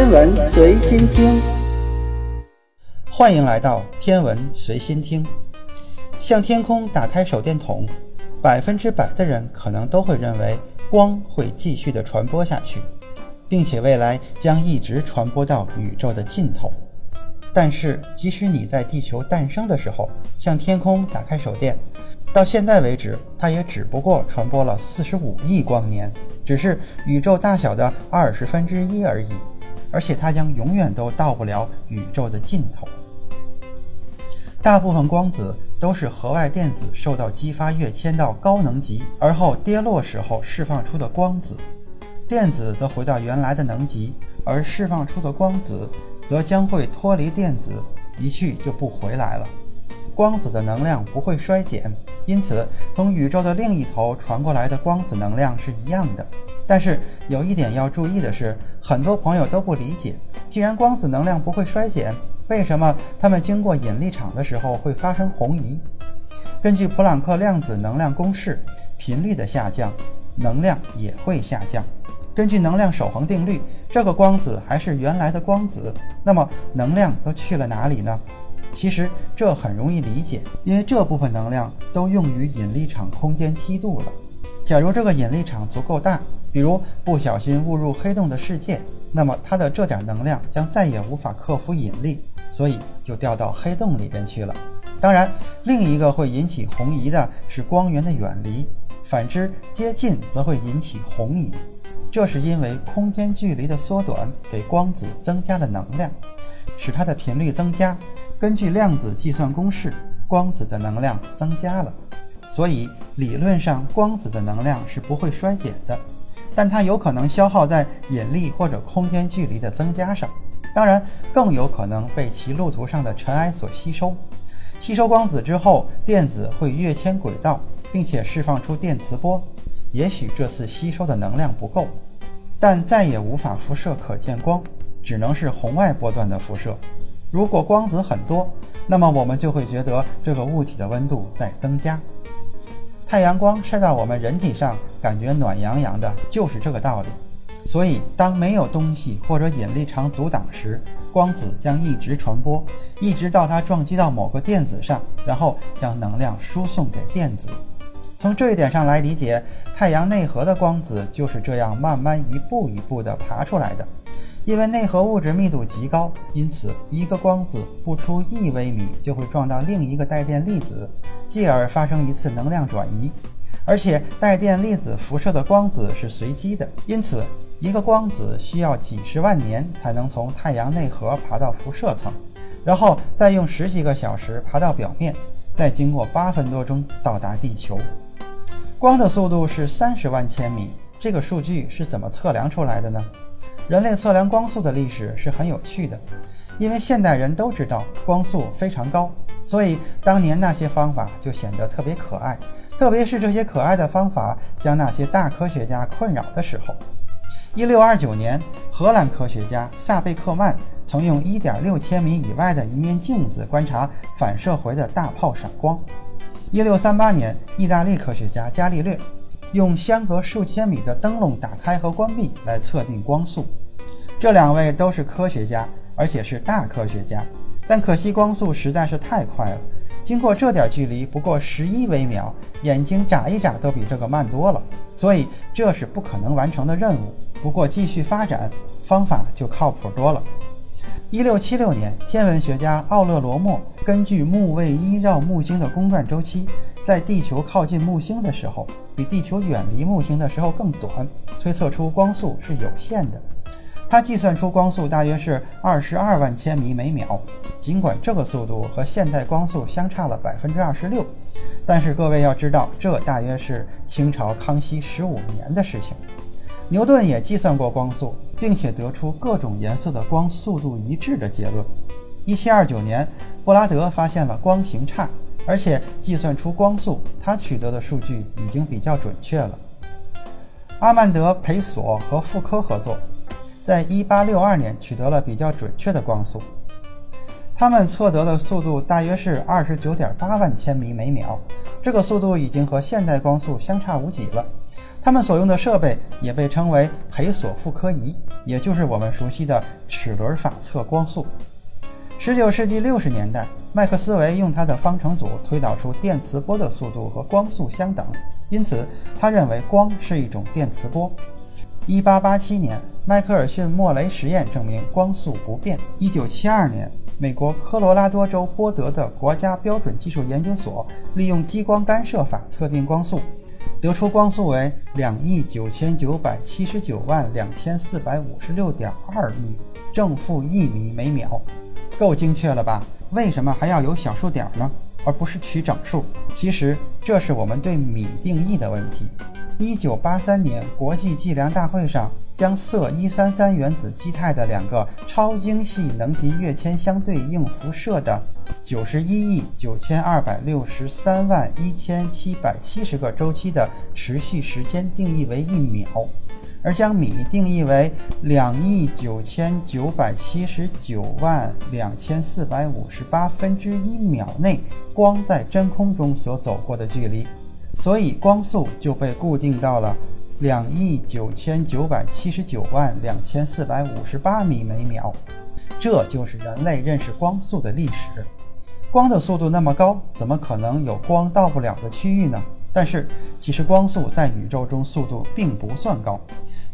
天文随心听，欢迎来到天文随心听。向天空打开手电筒，百分之百的人可能都会认为光会继续的传播下去，并且未来将一直传播到宇宙的尽头。但是，即使你在地球诞生的时候向天空打开手电，到现在为止，它也只不过传播了四十五亿光年，只是宇宙大小的二十分之一而已。而且它将永远都到不了宇宙的尽头。大部分光子都是核外电子受到激发跃迁到高能级，而后跌落时候释放出的光子。电子则回到原来的能级，而释放出的光子则将会脱离电子，一去就不回来了。光子的能量不会衰减，因此从宇宙的另一头传过来的光子能量是一样的。但是有一点要注意的是，很多朋友都不理解，既然光子能量不会衰减，为什么它们经过引力场的时候会发生红移？根据普朗克量子能量公式，频率的下降，能量也会下降。根据能量守恒定律，这个光子还是原来的光子，那么能量都去了哪里呢？其实这很容易理解，因为这部分能量都用于引力场空间梯度了。假如这个引力场足够大，比如不小心误入黑洞的世界，那么它的这点能量将再也无法克服引力，所以就掉到黑洞里边去了。当然，另一个会引起红移的是光源的远离，反之接近则会引起红移。这是因为空间距离的缩短给光子增加了能量，使它的频率增加。根据量子计算公式，光子的能量增加了，所以理论上光子的能量是不会衰减的，但它有可能消耗在引力或者空间距离的增加上。当然，更有可能被其路途上的尘埃所吸收。吸收光子之后，电子会跃迁轨道，并且释放出电磁波。也许这次吸收的能量不够，但再也无法辐射可见光，只能是红外波段的辐射。如果光子很多，那么我们就会觉得这个物体的温度在增加。太阳光晒到我们人体上，感觉暖洋洋的，就是这个道理。所以，当没有东西或者引力场阻挡时，光子将一直传播，一直到它撞击到某个电子上，然后将能量输送给电子。从这一点上来理解，太阳内核的光子就是这样慢慢一步一步地爬出来的。因为内核物质密度极高，因此一个光子不出一微米就会撞到另一个带电粒子，继而发生一次能量转移。而且带电粒子辐射的光子是随机的，因此一个光子需要几十万年才能从太阳内核爬到辐射层，然后再用十几个小时爬到表面，再经过八分多钟到达地球。光的速度是三十万千米，这个数据是怎么测量出来的呢？人类测量光速的历史是很有趣的，因为现代人都知道光速非常高，所以当年那些方法就显得特别可爱。特别是这些可爱的方法将那些大科学家困扰的时候。一六二九年，荷兰科学家萨贝克曼曾用一点六千米以外的一面镜子观察反射回的大炮闪光。一六三八年，意大利科学家伽利略用相隔数千米的灯笼打开和关闭来测定光速。这两位都是科学家，而且是大科学家，但可惜光速实在是太快了。经过这点距离，不过十一微秒，眼睛眨一眨都比这个慢多了，所以这是不可能完成的任务。不过继续发展方法就靠谱多了。一六七六年，天文学家奥勒罗莫根据木卫一绕木星的公转周期，在地球靠近木星的时候，比地球远离木星的时候更短，推测出光速是有限的。他计算出光速大约是二十二万千米每秒。尽管这个速度和现代光速相差了百分之二十六，但是各位要知道，这大约是清朝康熙十五年的事情。牛顿也计算过光速。并且得出各种颜色的光速度一致的结论。一七二九年，布拉德发现了光行差，而且计算出光速。他取得的数据已经比较准确了。阿曼德·培索和傅科合作，在一八六二年取得了比较准确的光速。他们测得的速度大约是二十九点八万千米每秒，这个速度已经和现代光速相差无几了。他们所用的设备也被称为培索傅科仪。也就是我们熟悉的齿轮法测光速。十九世纪六十年代，麦克斯韦用他的方程组推导出电磁波的速度和光速相等，因此他认为光是一种电磁波。一八八七年，迈克尔逊莫雷实验证明光速不变。一九七二年，美国科罗拉多州波德的国家标准技术研究所利用激光干涉法测定光速。得出光速为两亿九千九百七十九万两千四百五十六点二米正负一米每秒，够精确了吧？为什么还要有小数点呢？而不是取整数？其实这是我们对米定义的问题。一九八三年国际计量大会上。将铯一三三原子基态的两个超精细能级跃迁相对应辐射的九十一亿九千二百六十三万一千七百七十个周期的持续时间定义为一秒，而将米定义为两亿九千九百七十九万两千四百五十八分之一秒内光在真空中所走过的距离，所以光速就被固定到了。两亿九千九百七十九万两千四百五十八米每秒，这就是人类认识光速的历史。光的速度那么高，怎么可能有光到不了的区域呢？但是，其实光速在宇宙中速度并不算高。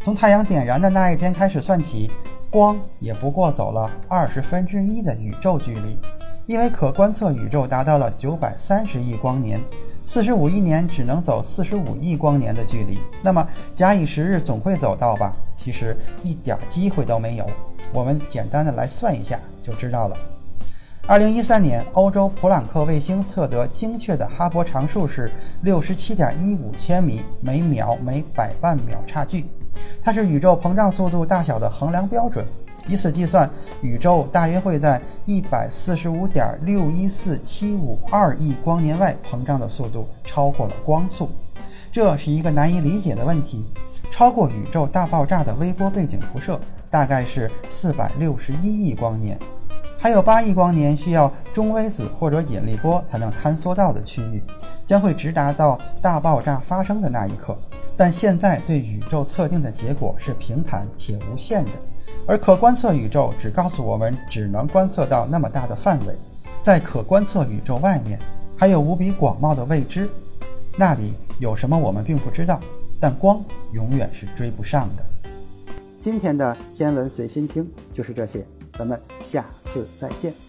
从太阳点燃的那一天开始算起，光也不过走了二十分之一的宇宙距离。因为可观测宇宙达到了九百三十亿光年，四十五亿年只能走四十五亿光年的距离。那么假以时日，总会走到吧？其实一点机会都没有。我们简单的来算一下就知道了。二零一三年，欧洲普朗克卫星测得精确的哈勃常数是六十七点一五千米每秒每百万秒差距，它是宇宙膨胀速度大小的衡量标准。以此计算，宇宙大约会在一百四十五点六一四七五二亿光年外膨胀的速度超过了光速，这是一个难以理解的问题。超过宇宙大爆炸的微波背景辐射大概是四百六十一亿光年，还有八亿光年需要中微子或者引力波才能坍缩到的区域，将会直达到大爆炸发生的那一刻。但现在对宇宙测定的结果是平坦且无限的。而可观测宇宙只告诉我们，只能观测到那么大的范围，在可观测宇宙外面还有无比广袤的未知，那里有什么我们并不知道，但光永远是追不上的。今天的天文随心听就是这些，咱们下次再见。